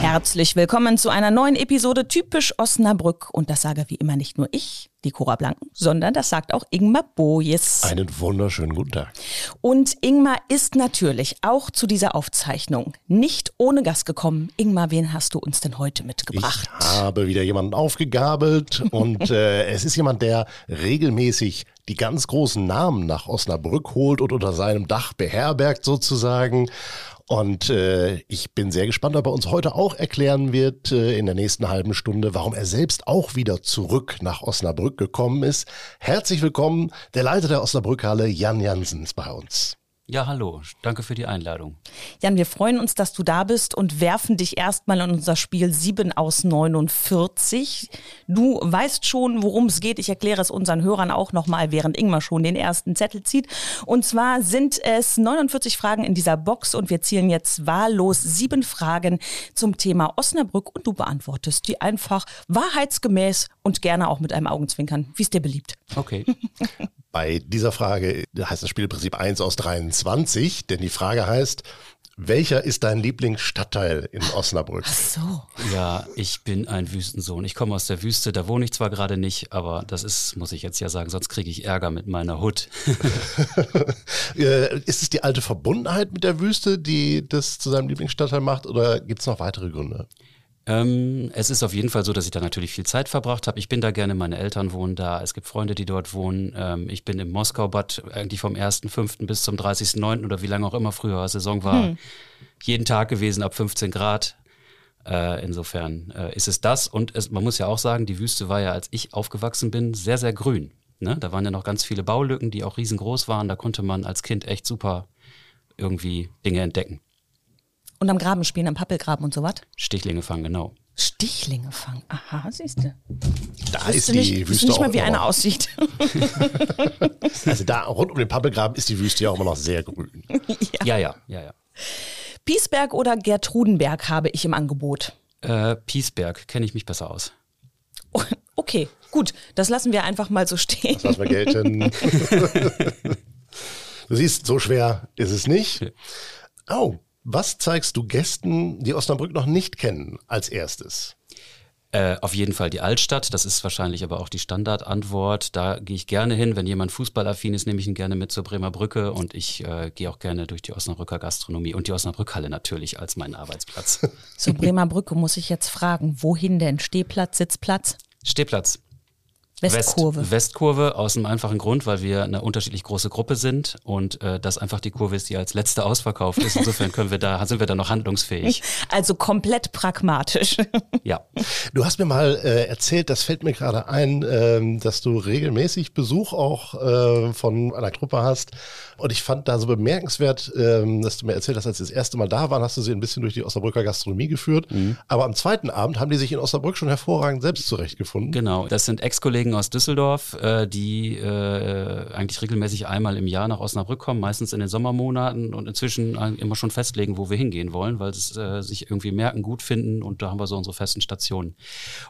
Herzlich willkommen zu einer neuen Episode Typisch Osnabrück. Und das sage wie immer nicht nur ich, die Cora Blanken, sondern das sagt auch Ingmar Bojes. Einen wunderschönen guten Tag. Und Ingmar ist natürlich auch zu dieser Aufzeichnung nicht ohne Gast gekommen. Ingmar, wen hast du uns denn heute mitgebracht? Ich habe wieder jemanden aufgegabelt und äh, es ist jemand, der regelmäßig die ganz großen Namen nach Osnabrück holt und unter seinem Dach beherbergt sozusagen. Und äh, ich bin sehr gespannt, ob er uns heute auch erklären wird äh, in der nächsten halben Stunde, warum er selbst auch wieder zurück nach Osnabrück gekommen ist. Herzlich willkommen, der Leiter der Osnabrückhalle, Jan Jansen, bei uns. Ja, hallo. Danke für die Einladung. Jan, wir freuen uns, dass du da bist und werfen dich erstmal in unser Spiel 7 aus 49. Du weißt schon, worum es geht. Ich erkläre es unseren Hörern auch nochmal, während Ingmar schon den ersten Zettel zieht. Und zwar sind es 49 Fragen in dieser Box und wir zielen jetzt wahllos sieben Fragen zum Thema Osnabrück und du beantwortest die einfach wahrheitsgemäß und gerne auch mit einem Augenzwinkern, wie es dir beliebt. Okay. Bei dieser Frage heißt das Spielprinzip 1 aus 23, denn die Frage heißt, welcher ist dein Lieblingsstadtteil in Osnabrück? Ach so. Ja, ich bin ein Wüstensohn. Ich komme aus der Wüste, da wohne ich zwar gerade nicht, aber das ist, muss ich jetzt ja sagen, sonst kriege ich Ärger mit meiner Hut. Äh, ist es die alte Verbundenheit mit der Wüste, die das zu seinem Lieblingsstadtteil macht, oder gibt es noch weitere Gründe? Ähm, es ist auf jeden Fall so, dass ich da natürlich viel Zeit verbracht habe. Ich bin da gerne, meine Eltern wohnen da, es gibt Freunde, die dort wohnen. Ähm, ich bin im Moskau-Bad eigentlich vom 1.5. bis zum 30.9. oder wie lange auch immer früher Saison war, hm. jeden Tag gewesen ab 15 Grad. Äh, insofern äh, ist es das. Und es, man muss ja auch sagen, die Wüste war ja, als ich aufgewachsen bin, sehr, sehr grün. Ne? Da waren ja noch ganz viele Baulücken, die auch riesengroß waren. Da konnte man als Kind echt super irgendwie Dinge entdecken. Und am Graben spielen, am Pappelgraben und so was? Stichlinge fangen, genau. Stichlinge fangen. Aha, siehst du. Da ist die nicht, Wüste nicht mal, wie eine aussieht. Also da rund um den Pappelgraben ist die Wüste ja auch immer noch sehr grün. Ja, ja, ja, ja. Piesberg oder Gertrudenberg habe ich im Angebot. Äh, Piesberg, kenne ich mich besser aus. Oh, Okay, gut, das lassen wir einfach mal so stehen. Lass mal gelten. du siehst, so schwer ist es nicht. Oh, was zeigst du Gästen, die Osnabrück noch nicht kennen, als erstes? Äh, auf jeden Fall die Altstadt, das ist wahrscheinlich aber auch die Standardantwort. Da gehe ich gerne hin. Wenn jemand fußballaffin ist, nehme ich ihn gerne mit zur Bremer Brücke und ich äh, gehe auch gerne durch die Osnabrücker Gastronomie und die Osnabrückhalle natürlich als meinen Arbeitsplatz. Zur Bremer Brücke muss ich jetzt fragen, wohin denn? Stehplatz, Sitzplatz, Stehplatz. Westkurve. West, Westkurve aus einem einfachen Grund, weil wir eine unterschiedlich große Gruppe sind und äh, das einfach die Kurve ist, die als letzte ausverkauft ist. Insofern können wir da, sind wir da noch handlungsfähig. Also komplett pragmatisch. Ja. Du hast mir mal äh, erzählt, das fällt mir gerade ein, ähm, dass du regelmäßig Besuch auch äh, von einer Gruppe hast. Und ich fand da so bemerkenswert, ähm, dass du mir erzählt hast, als sie das erste Mal da waren, hast du sie ein bisschen durch die Osnabrücker Gastronomie geführt. Aber am zweiten Abend haben die sich in Osnabrück schon hervorragend selbst zurechtgefunden. Genau, das sind Ex-Kollegen aus Düsseldorf, äh, die äh, eigentlich regelmäßig einmal im Jahr nach Osnabrück kommen, meistens in den Sommermonaten und inzwischen immer schon festlegen, wo wir hingehen wollen, weil sie äh, sich irgendwie merken, gut finden und da haben wir so unsere festen Stationen.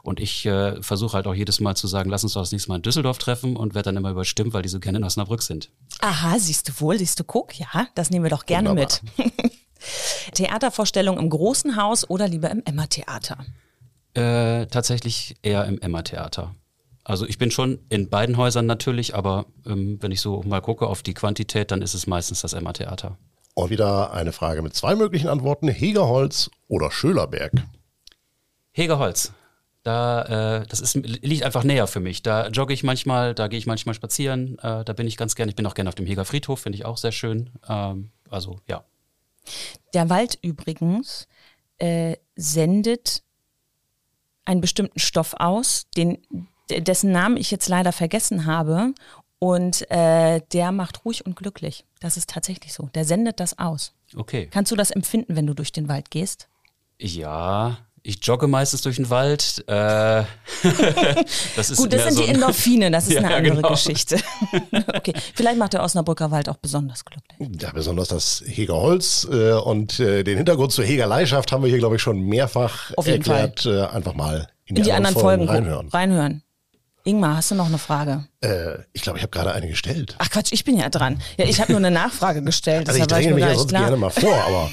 Und ich äh, versuche halt auch jedes Mal zu sagen, lass uns doch das nächste Mal in Düsseldorf treffen und werde dann immer überstimmt, weil die so gerne in Osnabrück sind. Aha, siehst du wohl, siehst du, guck, ja, das nehmen wir doch gerne Wunderbar. mit. Theatervorstellung im großen Haus oder lieber im Emma-Theater? Äh, tatsächlich eher im Emma-Theater. Also ich bin schon in beiden Häusern natürlich, aber ähm, wenn ich so mal gucke auf die Quantität, dann ist es meistens das Emma-Theater. Und wieder eine Frage mit zwei möglichen Antworten. Hegerholz oder Schölerberg? Hegerholz. Da, äh, das ist, liegt einfach näher für mich. Da jogge ich manchmal, da gehe ich manchmal spazieren, äh, da bin ich ganz gern. Ich bin auch gerne auf dem Heger Friedhof, finde ich auch sehr schön. Ähm, also ja. Der Wald übrigens äh, sendet einen bestimmten Stoff aus, den, dessen Namen ich jetzt leider vergessen habe. Und äh, der macht ruhig und glücklich. Das ist tatsächlich so. Der sendet das aus. Okay. Kannst du das empfinden, wenn du durch den Wald gehst? Ja, ich jogge meistens durch den Wald. Äh, das ist Gut, das sind so die Endorphine, das ist Ja, eine andere genau. Geschichte. okay, vielleicht macht der Osnabrücker Wald auch besonders glücklich. Ja, besonders das Hegerholz äh, und äh, den Hintergrund zur Hegerleihschaft haben wir hier, glaube ich, schon mehrfach Auf jeden erklärt. Äh, einfach mal in die, In die anderen Folgen reinhören. reinhören. Ingmar, hast du noch eine Frage? Äh, ich glaube, ich habe gerade eine gestellt. Ach Quatsch, ich bin ja dran. Ja, ich habe nur eine Nachfrage gestellt. Also ich dränge mich mir ja sonst klar. gerne mal vor, aber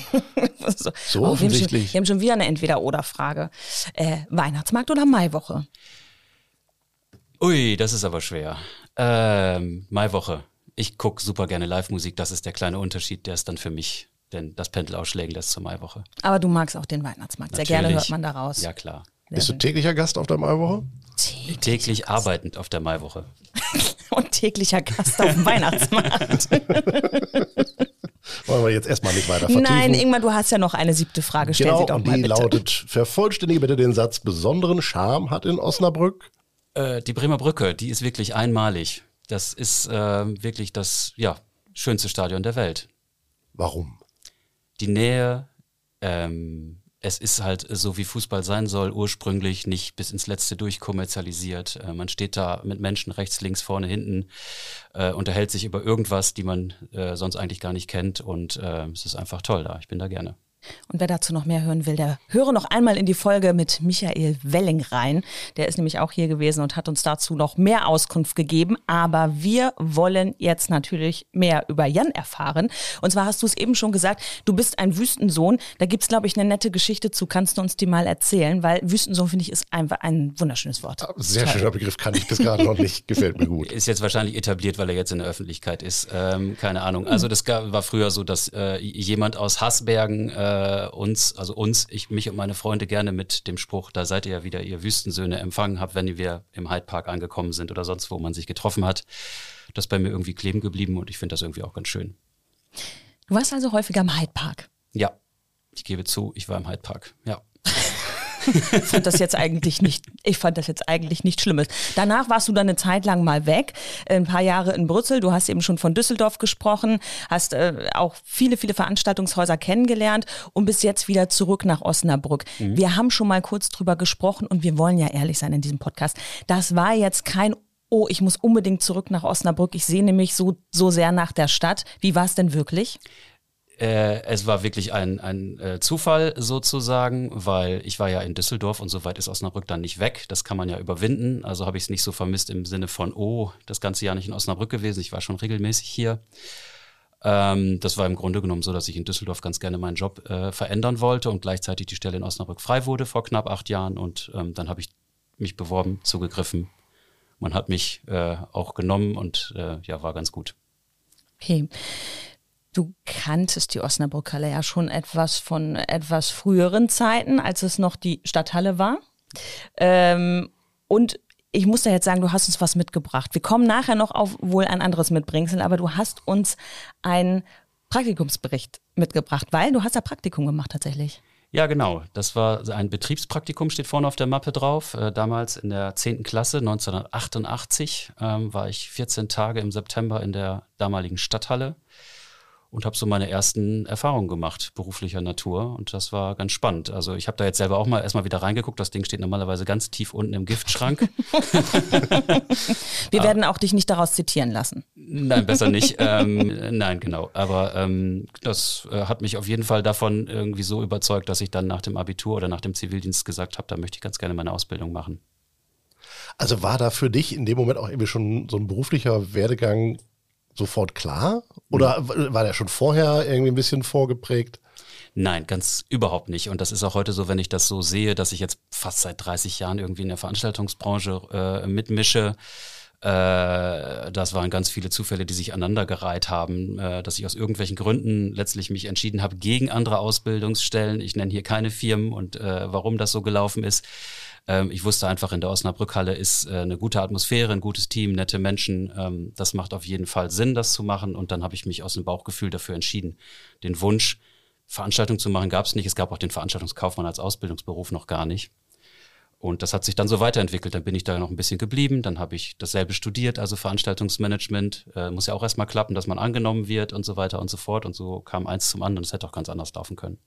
so, So oh, wir, haben schon, offensichtlich. wir haben schon wieder eine Entweder-Oder-Frage. Äh, Weihnachtsmarkt oder Maiwoche? Ui, das ist aber schwer. Ähm, Maiwoche. Ich gucke super gerne Live-Musik. Das ist der kleine Unterschied, der ist dann für mich denn das Pendel ausschlägen lässt zur Maiwoche. Aber du magst auch den Weihnachtsmarkt. Sehr gerne Natürlich. hört man daraus. Ja, klar. bist du täglicher Gast auf der Maiwoche? Täglich arbeitend auf der Maiwoche. Und täglicher Gast auf dem Weihnachtsmarkt. Wollen wir jetzt erstmal nicht weiter vertiefen. Nein, Ingmar, du hast ja noch eine siebte Frage. Stell Genau, sie doch und mal die bitte. lautet, vervollständige bitte den Satz, besonderen Charme hat in Osnabrück. Äh, die Bremer Brücke, die ist wirklich einmalig. Das ist äh, wirklich das ja, schönste Stadion der Welt. Warum? Die Nähe, ähm, es ist halt so, wie Fußball sein soll, ursprünglich nicht bis ins Letzte durchkommerzialisiert. Äh, man steht da mit Menschen rechts, links, vorne, hinten, äh, unterhält sich über irgendwas, die man äh, sonst eigentlich gar nicht kennt und äh, es ist einfach toll da. Ich bin da gerne. Und wer dazu noch mehr hören will, der höre noch einmal in die Folge mit Michael Welling rein. Der ist nämlich auch hier gewesen und hat uns dazu noch mehr Auskunft gegeben. Aber wir wollen jetzt natürlich mehr über Jan erfahren. Und zwar hast du es eben schon gesagt, du bist ein Wüstensohn. Da gibt's glaube ich, eine nette Geschichte zu. Kannst du uns die mal erzählen? Weil Wüstensohn, finde ich, ist einfach ein wunderschönes Wort. Sehr schöner Begriff, kann ich bis gerade noch nicht, gefällt mir gut. Ist jetzt wahrscheinlich etabliert, weil er jetzt in der Öffentlichkeit ist. Ähm, keine Ahnung. Also das war früher so, dass äh, jemand aus Haßbergen äh, uns, also uns, ich, mich und meine Freunde gerne mit dem Spruch, da seid ihr ja wieder ihr Wüstensöhne empfangen habt, wenn wir im Hyde Park angekommen sind oder sonst wo man sich getroffen hat. Das ist bei mir irgendwie kleben geblieben und ich finde das irgendwie auch ganz schön. Du warst also häufiger im Hyde Park. Ja, ich gebe zu, ich war im Hyde Park. Ja. Ich fand das jetzt eigentlich nicht, ich fand das jetzt eigentlich nicht Schlimmes. Danach warst du dann eine Zeit lang mal weg, ein paar Jahre in Brüssel. Du hast eben schon von Düsseldorf gesprochen, hast äh, auch viele, viele Veranstaltungshäuser kennengelernt und bist jetzt wieder zurück nach Osnabrück. Wir haben schon mal kurz drüber gesprochen und wir wollen ja ehrlich sein in diesem Podcast. Das war jetzt kein Oh, ich muss unbedingt zurück nach Osnabrück. Ich sehne mich so, so sehr nach der Stadt. Wie war es denn wirklich? Äh, es war wirklich ein, ein äh, Zufall sozusagen, weil ich war ja in Düsseldorf und so weit ist Osnabrück dann nicht weg. Das kann man ja überwinden. Also habe ich es nicht so vermisst im Sinne von, oh, das ganze Jahr nicht in Osnabrück gewesen. Ich war schon regelmäßig hier. Ähm, das war im Grunde genommen so, dass ich in Düsseldorf ganz gerne meinen Job äh, verändern wollte und gleichzeitig die Stelle in Osnabrück frei wurde vor knapp acht Jahren. Und ähm, dann habe ich mich beworben, zugegriffen. Man hat mich äh, auch genommen und äh, ja, war ganz gut. Okay. Du kanntest die Osnabrückhalle ja schon etwas von etwas früheren Zeiten, als es noch die Stadthalle war. Ähm, und ich muss da jetzt sagen, du hast uns was mitgebracht. Wir kommen nachher noch auf wohl ein anderes Mitbringsel, aber du hast uns einen Praktikumsbericht mitgebracht, weil du hast ja Praktikum gemacht tatsächlich. Ja, genau. Das war ein Betriebspraktikum, steht vorne auf der Mappe drauf. Äh, damals in der 10. Klasse, 1988, ähm, war ich 14 Tage im September in der damaligen Stadthalle und habe so meine ersten Erfahrungen gemacht, beruflicher Natur. Und das war ganz spannend. Also ich habe da jetzt selber auch mal erstmal wieder reingeguckt. Das Ding steht normalerweise ganz tief unten im Giftschrank. Wir werden auch dich nicht daraus zitieren lassen. Nein, besser nicht. ähm, nein, genau. Aber ähm, das äh, hat mich auf jeden Fall davon irgendwie so überzeugt, dass ich dann nach dem Abitur oder nach dem Zivildienst gesagt habe, da möchte ich ganz gerne meine Ausbildung machen. Also war da für dich in dem Moment auch irgendwie schon so ein beruflicher Werdegang sofort klar? Oder war der schon vorher irgendwie ein bisschen vorgeprägt? Nein, ganz überhaupt nicht. Und das ist auch heute so, wenn ich das so sehe, dass ich jetzt fast seit 30 Jahren irgendwie in der Veranstaltungsbranche äh, mitmische. Äh, das waren ganz viele Zufälle, die sich aneinandergereiht haben, äh, dass ich aus irgendwelchen Gründen letztlich mich entschieden habe gegen andere Ausbildungsstellen. Ich nenne hier keine Firmen und äh, warum das so gelaufen ist. Ähm, ich wusste einfach, in der Osnabrückhalle ist äh, eine gute Atmosphäre, ein gutes Team, nette Menschen. Ähm, das macht auf jeden Fall Sinn, das zu machen. Und dann habe ich mich aus dem Bauchgefühl dafür entschieden. Den Wunsch, Veranstaltung zu machen, gab es nicht. Es gab auch den Veranstaltungskaufmann als Ausbildungsberuf noch gar nicht. Und das hat sich dann so weiterentwickelt. Dann bin ich da noch ein bisschen geblieben. Dann habe ich dasselbe studiert, also Veranstaltungsmanagement. Äh, muss ja auch erstmal klappen, dass man angenommen wird und so weiter und so fort. Und so kam eins zum anderen. Es hätte auch ganz anders laufen können.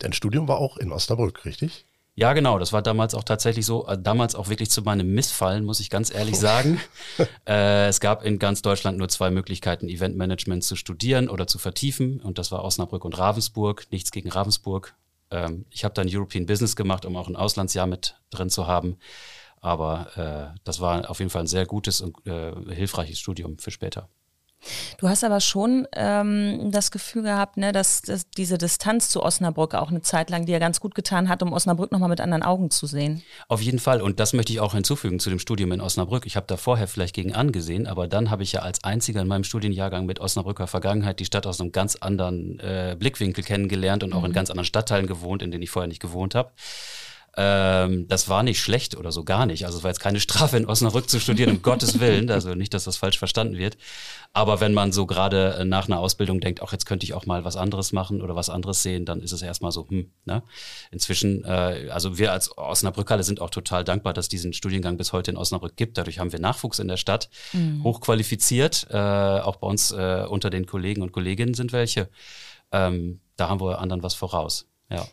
Dein Studium war auch in Osnabrück, richtig? Ja, genau. Das war damals auch tatsächlich so. Äh, damals auch wirklich zu meinem Missfallen, muss ich ganz ehrlich sagen. äh, es gab in ganz Deutschland nur zwei Möglichkeiten, Eventmanagement zu studieren oder zu vertiefen. Und das war Osnabrück und Ravensburg. Nichts gegen Ravensburg. Ähm, ich habe dann European Business gemacht, um auch ein Auslandsjahr mit drin zu haben. Aber äh, das war auf jeden Fall ein sehr gutes und äh, hilfreiches Studium für später. Du hast aber schon ähm, das Gefühl gehabt, ne, dass, dass diese Distanz zu Osnabrück auch eine Zeit lang dir ganz gut getan hat, um Osnabrück nochmal mit anderen Augen zu sehen. Auf jeden Fall. Und das möchte ich auch hinzufügen zu dem Studium in Osnabrück. Ich habe da vorher vielleicht gegen angesehen, aber dann habe ich ja als einziger in meinem Studienjahrgang mit Osnabrücker Vergangenheit die Stadt aus einem ganz anderen äh, Blickwinkel kennengelernt und auch in mhm. ganz anderen Stadtteilen gewohnt, in denen ich vorher nicht gewohnt habe. Ähm, das war nicht schlecht oder so gar nicht. Also es war jetzt keine Strafe, in Osnabrück zu studieren, um Gottes Willen. Also nicht, dass das falsch verstanden wird. Aber wenn man so gerade äh, nach einer Ausbildung denkt, auch jetzt könnte ich auch mal was anderes machen oder was anderes sehen, dann ist es erstmal so, hm, ne? Inzwischen, äh, also wir als Osnabrückhalle sind auch total dankbar, dass diesen Studiengang bis heute in Osnabrück gibt. Dadurch haben wir Nachwuchs in der Stadt, mhm. hochqualifiziert. Äh, auch bei uns äh, unter den Kollegen und Kolleginnen sind welche. Ähm, da haben wir anderen was voraus. Ja.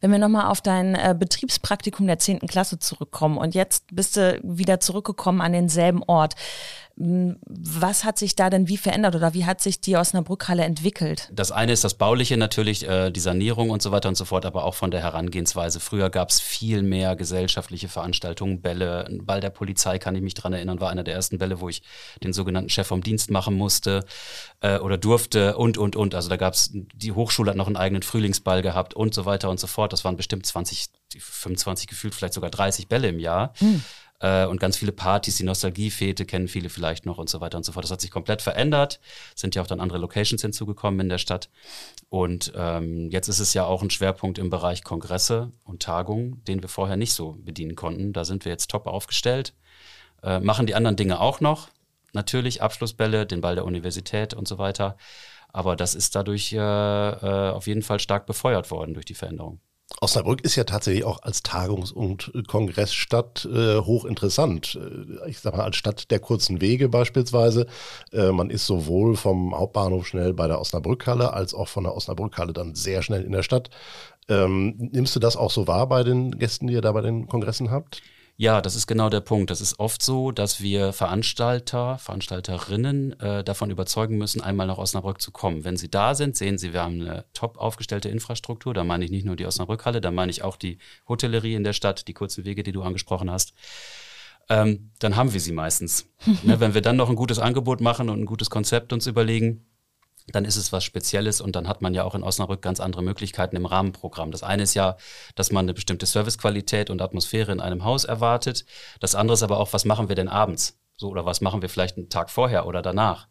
Wenn wir nochmal auf dein äh, Betriebspraktikum der 10. Klasse zurückkommen und jetzt bist du wieder zurückgekommen an denselben Ort. Was hat sich da denn wie verändert oder wie hat sich die Osnabrückhalle entwickelt? Das eine ist das Bauliche natürlich, äh, die Sanierung und so weiter und so fort, aber auch von der Herangehensweise. Früher gab es viel mehr gesellschaftliche Veranstaltungen, Bälle. Ein Ball der Polizei kann ich mich dran erinnern, war einer der ersten Bälle, wo ich den sogenannten Chef vom Dienst machen musste äh, oder durfte und, und, und. Also da gab es, die Hochschule hat noch einen eigenen Frühlingsball gehabt und so weiter und so fort. Das waren bestimmt 20, 25 gefühlt, vielleicht sogar 30 Bälle im Jahr. Hm äh, und ganz viele Partys, die Nostalgiefete kennen viele vielleicht noch und so weiter und so fort. Das hat sich komplett verändert. Sind ja auch dann andere Locations hinzugekommen in der Stadt. Und ähm, jetzt ist es ja auch ein Schwerpunkt im Bereich Kongresse und Tagungen, den wir vorher nicht so bedienen konnten. Da sind wir jetzt top aufgestellt. Äh, machen die anderen Dinge auch noch. Natürlich Abschlussbälle, den Ball der Universität und so weiter. Aber das ist dadurch äh, äh auf jeden Fall stark befeuert worden durch die Veränderung. Osnabrück ist ja tatsächlich auch als Tagungs- und Kongressstadt äh, hochinteressant. Äh, ich sage mal, als Stadt der kurzen Wege beispielsweise. Äh, man ist sowohl vom Hauptbahnhof schnell bei der Osnabrückhalle als auch von der Osnabrückhalle dann sehr schnell in der Stadt. Ähm, nimmst du das auch so wahr bei den Gästen, die ihr da bei den Kongressen habt? Ja, das ist genau der Punkt. Das ist oft so, dass wir Veranstalter, Veranstalterinnen äh, davon überzeugen müssen, einmal nach Osnabrück zu kommen. Wenn sie da sind, sehen sie, wir haben eine top aufgestellte Infrastruktur. Da meine ich nicht nur die Osnabrückhalle, da meine ich auch die Hotellerie in der Stadt, die kurzen Wege, die du angesprochen hast. Ähm, dann haben wir sie meistens. ne, wenn wir dann noch ein gutes Angebot machen und ein gutes Konzept uns überlegen, dann ist es was Spezielles und dann hat man ja auch in Osnabrück ganz andere Möglichkeiten im Rahmenprogramm. Das eine ist ja, dass man eine bestimmte Servicequalität und Atmosphäre in einem Haus erwartet. Das andere ist aber auch, was machen wir denn abends? So, oder was machen wir vielleicht einen Tag vorher oder danach?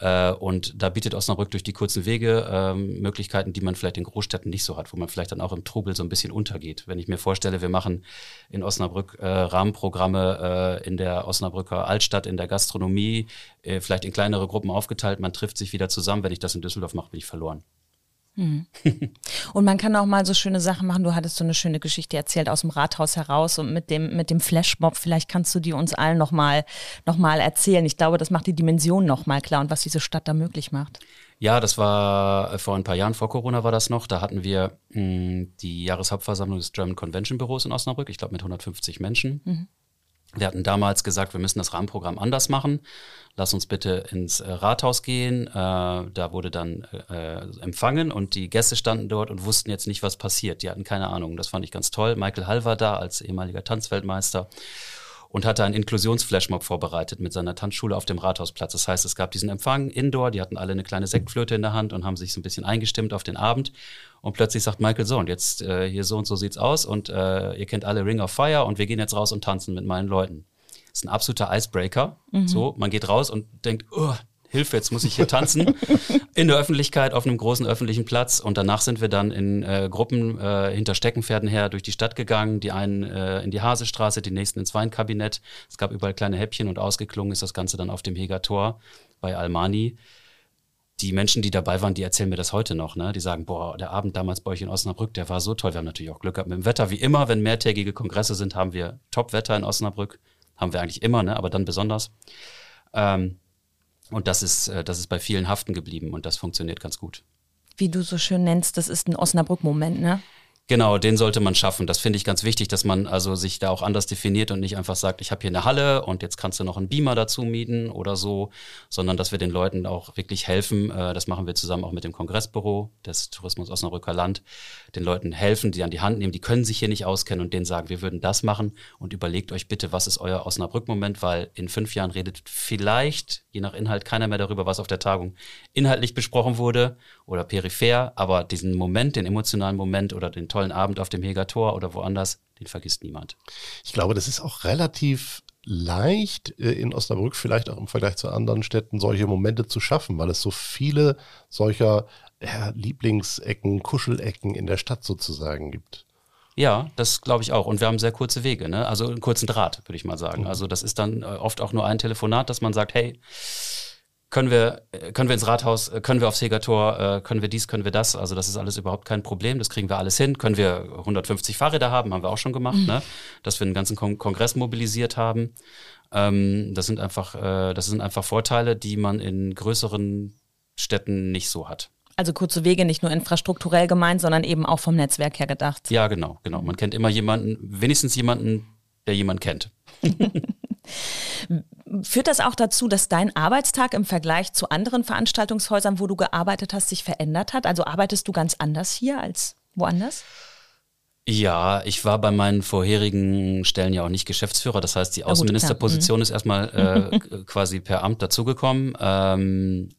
Äh, und da bietet Osnabrück durch die kurzen Wege ähm, Möglichkeiten, die man vielleicht in Großstädten nicht so hat, wo man vielleicht dann auch im Trubel so ein bisschen untergeht. Wenn ich mir vorstelle, wir machen in Osnabrück äh, Rahmenprogramme äh, in der Osnabrücker Altstadt, in der Gastronomie, äh, vielleicht in kleinere Gruppen aufgeteilt, man trifft sich wieder zusammen. Wenn ich das in Düsseldorf mache, bin ich verloren. Mhm. Und man kann auch mal so schöne Sachen machen. Du hattest so eine schöne Geschichte erzählt aus dem Rathaus heraus und mit dem, mit dem Flashmob. Vielleicht kannst du die uns allen nochmal noch mal erzählen. Ich glaube, das macht die Dimension nochmal klar und was diese Stadt da möglich macht. Ja, das war äh, vor ein paar Jahren, vor Corona war das noch. Da hatten wir mh, hm, die Jahreshauptversammlung des German Convention Büros in Osnabrück, ich glaube mit 150 Menschen. Mhm. Wir hatten damals gesagt, wir müssen das Rahmenprogramm anders machen. Lass uns bitte ins äh, Rathaus gehen. Äh, da wurde dann äh, empfangen und die Gäste standen dort und wussten jetzt nicht, was passiert. Die hatten keine Ahnung. Das fand ich ganz toll. Michael Hall war da als ehemaliger Tanzweltmeister und hatte einen Inklusionsflashmob vorbereitet mit seiner Tanzschule auf dem Rathausplatz. Das heißt, es gab diesen Empfang indoor, die hatten alle eine kleine Sektflöte in der Hand und haben sich so ein bisschen eingestimmt auf den Abend. Und plötzlich sagt Michael so, und jetzt äh, hier so und so sieht's aus und äh, ihr kennt alle Ring of Fire und wir gehen jetzt raus und tanzen mit meinen Leuten. Das ist ein absoluter Icebreaker. Mhm. So, man geht raus und denkt, oh, Hilfe, jetzt muss ich hier tanzen. in der Öffentlichkeit, auf einem großen öffentlichen Platz. Und danach sind wir dann in äh, Gruppen äh, hinter Steckenpferden her durch die Stadt gegangen. Die einen äh, in die Hasestraße, die nächsten ins Weinkabinett. Es gab überall kleine Häppchen und ausgeklungen ist das Ganze dann auf dem Heger Tor bei Almani. Die Menschen, die dabei waren, die erzählen mir das heute noch. Ne? Die sagen, boah, der Abend damals bei euch in Osnabrück, der war so toll. Wir haben natürlich auch Glück gehabt mit dem Wetter. Wie immer, wenn mehrtägige Kongresse sind, haben wir Top-Wetter in Osnabrück. Haben wir eigentlich immer, ne? aber dann besonders. Ähm, und das ist, äh, das ist bei vielen haften geblieben und das funktioniert ganz gut. Wie du so schön nennst, das ist ein Osnabrück-Moment, ne? Genau, den sollte man schaffen. Das finde ich ganz wichtig, dass man also sich da auch anders definiert und nicht einfach sagt, ich habe hier eine Halle und jetzt kannst du noch einen Beamer dazu mieten oder so, sondern dass wir den Leuten auch wirklich helfen. Äh, das machen wir zusammen auch mit dem Kongressbüro des Tourismus Osnabrücker Land. Den Leuten helfen, die an die Hand nehmen, die können sich hier nicht auskennen und denen sagen, wir würden das machen und überlegt euch bitte, was ist euer Osnabrück-Moment, weil in fünf Jahren redet vielleicht, je nach Inhalt, keiner mehr darüber, was auf der Tagung inhaltlich besprochen wurde oder peripher, aber diesen Moment, den emotionalen Moment oder den tollen Abend auf dem Heger Tor oder woanders, den vergisst niemand. Ich glaube, das ist auch relativ leicht äh, in Osnabrück, vielleicht auch im Vergleich zu anderen Städten, solche Momente zu schaffen, weil es so viele solcher ja, Lieblingsecken, Kuschelecken in der Stadt sozusagen gibt. Ja, das glaube ich auch. Und wir haben sehr kurze Wege, ne? also einen kurzen Draht, würde ich mal sagen. Mhm. Also das ist dann äh, oft auch nur ein Telefonat, dass man sagt, hey, können wir, äh, können wir ins Rathaus, äh, können wir aufs Hegertor, äh, können wir dies, können wir das. Also das ist alles überhaupt kein Problem, das kriegen wir alles hin. Können wir 150 Fahrräder haben, haben wir auch schon gemacht, mhm. ne? dass wir einen ganzen Kon Kongress mobilisiert haben. Ähm, das sind einfach, äh, das sind einfach Vorteile, die man in größeren Städten nicht so hat. Also kurze Wege nicht nur infrastrukturell gemeint, sondern eben auch vom Netzwerk her gedacht. Ja, genau, genau. Man kennt immer jemanden, wenigstens jemanden, der jemanden kennt. Führt das auch dazu, dass dein Arbeitstag im Vergleich zu anderen Veranstaltungshäusern, wo du gearbeitet hast, sich verändert hat? Also arbeitest du ganz anders hier als woanders? Ja, ich war bei meinen vorherigen Stellen ja auch nicht Geschäftsführer. Das heißt, die Außenministerposition mhm. ist erstmal äh, quasi per Amt dazugekommen. Ähm,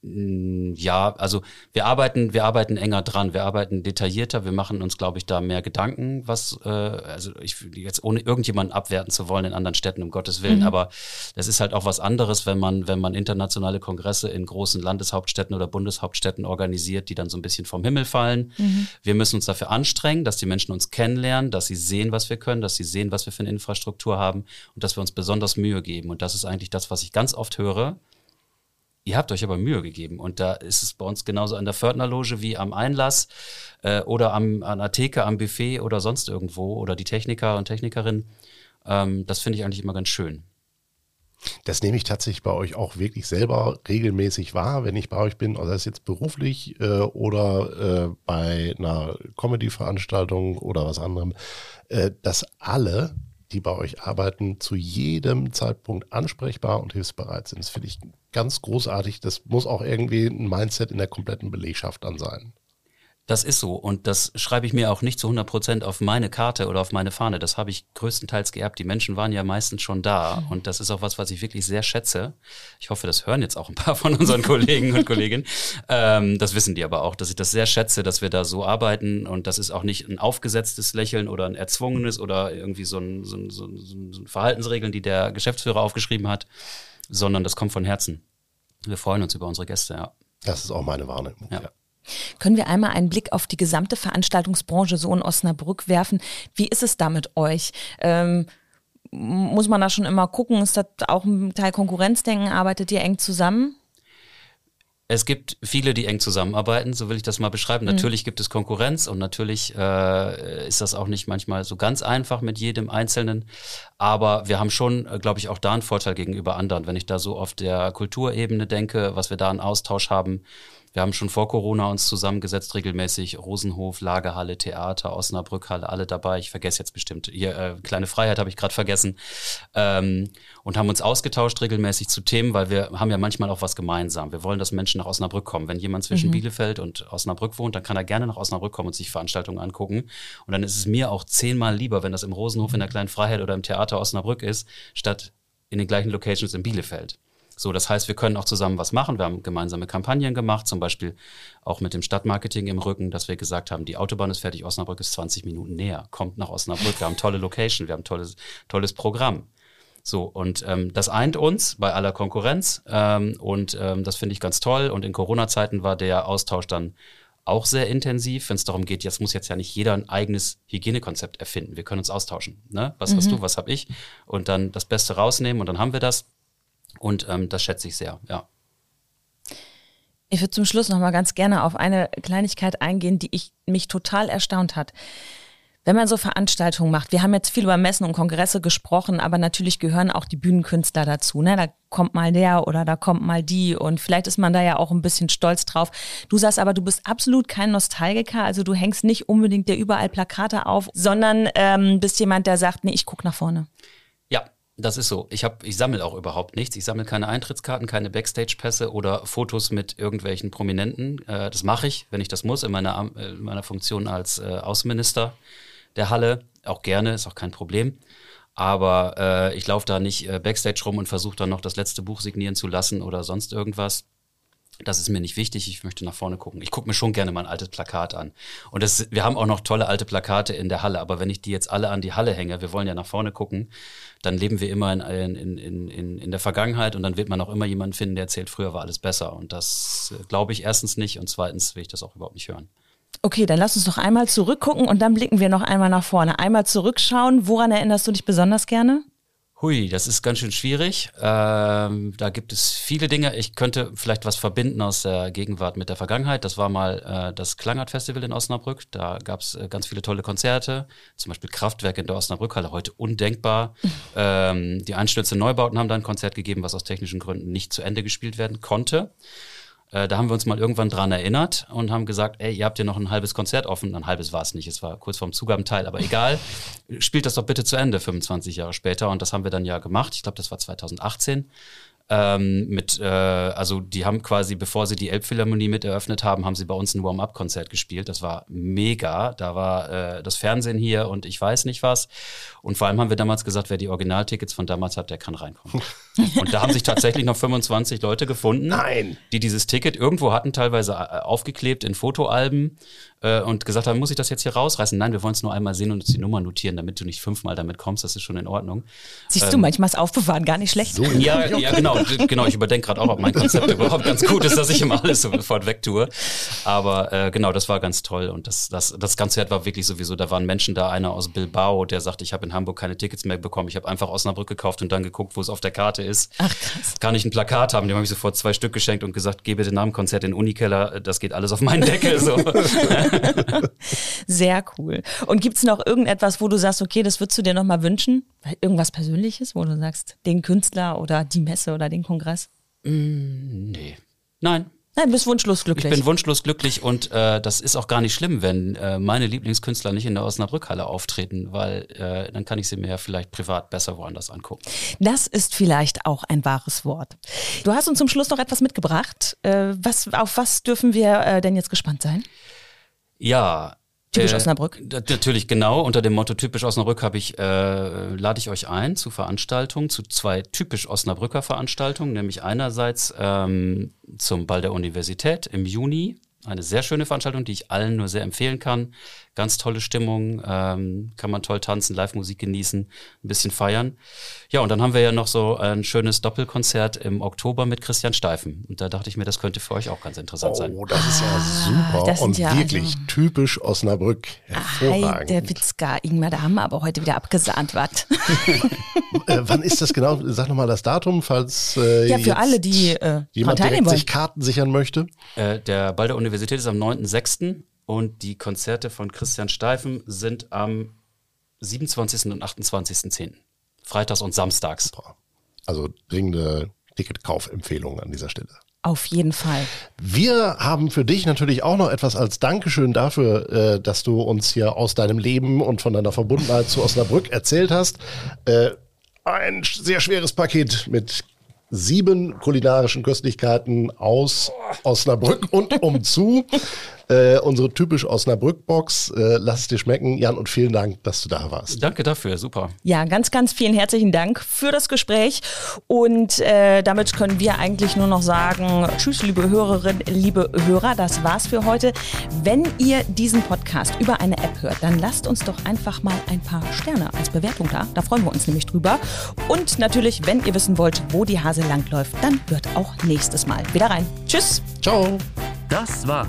ja, also wir arbeiten, wir arbeiten enger dran, wir arbeiten detaillierter, wir machen uns, glaube ich, da mehr Gedanken, was, äh, also ich jetzt ohne irgendjemanden abwerten zu wollen in anderen Städten, um Gottes Willen, mhm. aber das ist halt auch was anderes, wenn man, wenn man internationale Kongresse in großen Landeshauptstädten oder Bundeshauptstädten organisiert, die dann so ein bisschen vom Himmel fallen. Mhm. Wir müssen uns dafür anstrengen, dass die Menschen uns kennenlernen, dass sie sehen, was wir können, dass sie sehen, was wir für eine Infrastruktur haben und dass wir uns besonders Mühe geben. Und das ist eigentlich das, was ich ganz oft höre ihr habt euch aber Mühe gegeben. Und da ist es bei uns genauso an der Fördnerloge wie am Einlass äh, oder am, an der Theke, am Buffet oder sonst irgendwo oder die Techniker und Technikerinnen. Ähm, das finde ich eigentlich immer ganz schön. Das nehme ich tatsächlich bei euch auch wirklich selber regelmäßig wahr, wenn ich bei euch bin, sei es jetzt beruflich äh, oder äh, bei einer Comedy-Veranstaltung oder was anderem, äh, dass alle die bei euch arbeiten, zu jedem Zeitpunkt ansprechbar und hilfsbereit sind. Das finde ich ganz großartig. Das muss auch irgendwie ein Mindset in der kompletten Belegschaft dann sein. Das ist so und das schreibe ich mir auch nicht zu 100 Prozent auf meine Karte oder auf meine Fahne. Das habe ich größtenteils geerbt. Die Menschen waren ja meistens schon da und das ist auch was, was ich wirklich sehr schätze. Ich hoffe, das hören jetzt auch ein paar von unseren Kollegen und Kolleginnen. Ähm, das wissen die aber auch, dass ich das sehr schätze, dass wir da so arbeiten und das ist auch nicht ein aufgesetztes Lächeln oder ein erzwungenes oder irgendwie so ein, so ein, so ein, so ein Verhaltensregeln, die der Geschäftsführer aufgeschrieben hat, sondern das kommt von Herzen. Wir freuen uns über unsere Gäste, ja. Das ist auch meine Wahrnehmung. Ja. ja. Können wir einmal einen Blick auf die gesamte Veranstaltungsbranche so in Osnabrück werfen? Wie ist es da mit euch? Ähm, muss man da schon immer gucken? Ist das auch ein Teil Konkurrenzdenken? Arbeitet ihr eng zusammen? Es gibt viele, die eng zusammenarbeiten, so will ich das mal beschreiben. Mhm. Natürlich gibt es Konkurrenz und natürlich äh, ist das auch nicht manchmal so ganz einfach mit jedem Einzelnen. Aber wir haben schon, äh, glaube ich, auch da einen Vorteil gegenüber anderen. Wenn ich da so auf der Kulturebene denke, was wir da einen Austausch haben, wir haben schon vor Corona uns zusammengesetzt, regelmäßig Rosenhof, Lagerhalle, Theater, Osnabrückhalle, alle dabei. Ich vergesse jetzt bestimmt. Hier, äh, kleine Freiheit habe ich gerade vergessen. Ähm, und haben uns ausgetauscht regelmäßig zu Themen, weil wir haben ja manchmal auch was gemeinsam. Wir wollen, dass Menschen nach Osnabrück kommen. Wenn jemand zwischen mhm. Bielefeld und Osnabrück wohnt, dann kann er gerne nach Osnabrück kommen und sich Veranstaltungen angucken. Und dann ist es mir auch zehnmal lieber, wenn das im Rosenhof in der kleinen Freiheit oder im Theater Osnabrück ist, statt in den gleichen Locations in Bielefeld. So, das heißt, wir können auch zusammen was machen. Wir haben gemeinsame Kampagnen gemacht, zum Beispiel auch mit dem Stadtmarketing im Rücken, dass wir gesagt haben, die Autobahn ist fertig, Osnabrück ist 20 Minuten näher, kommt nach Osnabrück. Wir haben tolle Location, wir haben tolles, tolles Programm. So, und ähm, das eint uns bei aller Konkurrenz ähm, und ähm, das finde ich ganz toll. Und in Corona-Zeiten war der Austausch dann auch sehr intensiv, wenn es darum geht, jetzt muss jetzt ja nicht jeder ein eigenes Hygienekonzept erfinden. Wir können uns austauschen. Ne? Was mhm. hast du, was habe ich? Und dann das Beste rausnehmen und dann haben wir das. Und ähm, das schätze ich sehr, ja. Ich würde zum Schluss noch mal ganz gerne auf eine Kleinigkeit eingehen, die ich mich total erstaunt hat. Wenn man so Veranstaltungen macht, wir haben jetzt viel über Messen und Kongresse gesprochen, aber natürlich gehören auch die Bühnenkünstler dazu. Ne? Da kommt mal der oder da kommt mal die und vielleicht ist man da ja auch ein bisschen stolz drauf. Du sagst aber, du bist absolut kein Nostalgiker, also du hängst nicht unbedingt dir überall Plakate auf, sondern ähm, bist jemand, der sagt, nee, ich gucke nach vorne. Das ist so. Ich, hab, ich sammle auch überhaupt nichts. Ich sammle keine Eintrittskarten, keine Backstage-Pässe oder Fotos mit irgendwelchen Prominenten. Äh, das mache ich, wenn ich das muss, in meiner, in meiner Funktion als äh, Außenminister der Halle. Auch gerne, ist auch kein Problem. Aber äh, ich laufe da nicht äh, Backstage rum und versuche dann noch das letzte Buch signieren zu lassen oder sonst irgendwas. Das ist mir nicht wichtig, ich möchte nach vorne gucken. Ich gucke mir schon gerne mal ein altes Plakat an. Und das, wir haben auch noch tolle alte Plakate in der Halle, aber wenn ich die jetzt alle an die Halle hänge, wir wollen ja nach vorne gucken, dann leben wir immer in, in, in, in, in der Vergangenheit und dann wird man auch immer jemanden finden, der erzählt, früher war alles besser. Und das äh, glaube ich erstens nicht und zweitens will ich das auch überhaupt nicht hören. Okay, dann lass uns doch einmal zurückgucken und dann blicken wir noch einmal nach vorne. Einmal zurückschauen. Woran erinnerst du dich besonders gerne? Hui, das ist ganz schön schwierig. Ähm, da gibt es viele Dinge. Ich könnte vielleicht was verbinden aus der Gegenwart mit der Vergangenheit. Das war mal äh, das Klangart Festival in Osnabrück. Da gab es äh, ganz viele tolle Konzerte. Zum Beispiel Kraftwerk in der Osnabrückhalle, heute undenkbar. ähm, die Einstürze Neubauten haben da ein Konzert gegeben, was aus technischen Gründen nicht zu Ende gespielt werden konnte. Äh, da haben wir uns mal irgendwann dran erinnert und haben gesagt, ey, ihr habt ja noch ein halbes Konzert offen. Ein halbes war es nicht, es war kurz vorm Zugabenteil, aber egal. Spielt das doch bitte zu Ende, 25 Jahre später. Und das haben wir dann ja gemacht. Ich glaube, das war 2018 ähm, mit, äh, also die haben quasi, bevor sie die Elbphilharmonie mit eröffnet haben, haben sie bei uns ein Warm-up-Konzert gespielt. Das war mega. Da war äh, das Fernsehen hier und ich weiß nicht was. Und vor allem haben wir damals gesagt, wer die Originaltickets von damals hat, der kann reinkommen. und da haben sich tatsächlich noch 25 Leute gefunden, Nein. die dieses Ticket irgendwo hatten, teilweise äh, aufgeklebt in Fotoalben äh, und gesagt haben, muss ich das jetzt hier rausreißen? Nein, wir wollen es nur einmal sehen und uns die Nummer notieren, damit du nicht fünfmal damit kommst. Das ist schon in Ordnung. Siehst ähm, du, manchmal ist Aufbewahren gar nicht schlecht. So, ja, ja, genau, genau. Ich überdenke gerade auch, ob mein Konzept überhaupt ganz gut ist, dass ich immer alles sofort wegtue. Aber äh, genau, das war ganz toll. Und das, das, das Konzert war wirklich sowieso, da waren Menschen da, einer aus Bilbao, der sagte, ich habe in Hamburg keine Tickets mehr bekommen. Ich habe einfach Osnabrück gekauft und dann geguckt, wo es auf der Karte ist. Ach krass. Kann ich ein Plakat haben? Dem habe ich sofort zwei Stück geschenkt und gesagt, bitte nach dem Konzert in den Unikeller, das geht alles auf meinen Deckel. So. Sehr cool. Und gibt's noch irgendetwas, wo du sagst, okay, das würdest du dir nochmal wünschen? Irgendwas Persönliches, wo du sagst, den Künstler oder die Messe oder den Kongress? Mm, nee. Nein, Nein, bist wunschlos glücklich. Ich bin wunschlos glücklich und äh, das ist auch gar nicht schlimm, wenn äh, meine Lieblingskünstler nicht in der Osnabrückhalle auftreten, weil äh, dann kann ich sie mir ja vielleicht privat besser woanders angucken. Das ist vielleicht auch ein wahres Wort. Du hast uns zum Schluss noch etwas mitgebracht. Äh, was, auf was dürfen wir äh, denn jetzt gespannt sein? Ja. Typisch äh, Osnabrück. Natürlich, genau. Unter dem Motto Typisch Osnabrück habe ich, äh, lade ich euch ein zu Veranstaltungen, zu zwei typisch Osnabrücker Veranstaltungen, nämlich einerseits ähm, zum Ball der Universität im Juni. Eine sehr schöne Veranstaltung, die ich allen nur sehr empfehlen kann. Ganz tolle Stimmung, ähm, kann man toll tanzen, Live-Musik genießen, ein bisschen feiern. Ja, und dann haben wir ja noch so ein schönes Doppelkonzert im Oktober mit Christian Steifen. Und da dachte ich mir, das könnte für euch auch ganz interessant sein. Oh, das ist ja super Ah, das sind und ja wirklich also- typisch Osnabrück. Hi, Hervorragend. der Witzka. Ingmar, da haben wir aber heute wieder abgesahnt, was? äh, wann ist das genau? Sag nochmal das Datum, falls äh, Ja, für jetzt alle, die äh, jemand direkt sich Karten sichern möchte. Äh, der Ball der Universität ist am 9.6. und die Konzerte von Christian Steifen sind am 27. und 28.10. Freitags und samstags. Also dringende Ticketkaufempfehlung an dieser Stelle. Auf jeden Fall. Wir haben für dich natürlich auch noch etwas als Dankeschön dafür, äh, dass du uns hier aus deinem Leben und von deiner Verbundenheit zu Osnabrück erzählt hast. Äh, ein sehr schweres Paket mit sieben kulinarischen Köstlichkeiten aus Osnabrück und umzu. Äh, unsere typisch Osnabrück-Box. Äh, lass es dir schmecken. Jan, und vielen Dank, dass du da warst. Danke dafür, super. Ja, ganz, ganz vielen herzlichen Dank für das Gespräch. Und äh, damit können wir eigentlich nur noch sagen, tschüss, liebe Hörerinnen, liebe Hörer, das war's für heute. Wenn ihr diesen Podcast über eine App hört, dann lasst uns doch einfach mal ein paar Sterne als Bewertung da. Da freuen wir uns nämlich drüber. Und natürlich, wenn ihr wissen wollt, wo die Hase langläuft, dann hört auch nächstes Mal wieder rein. Tschüss. Ciao. Das war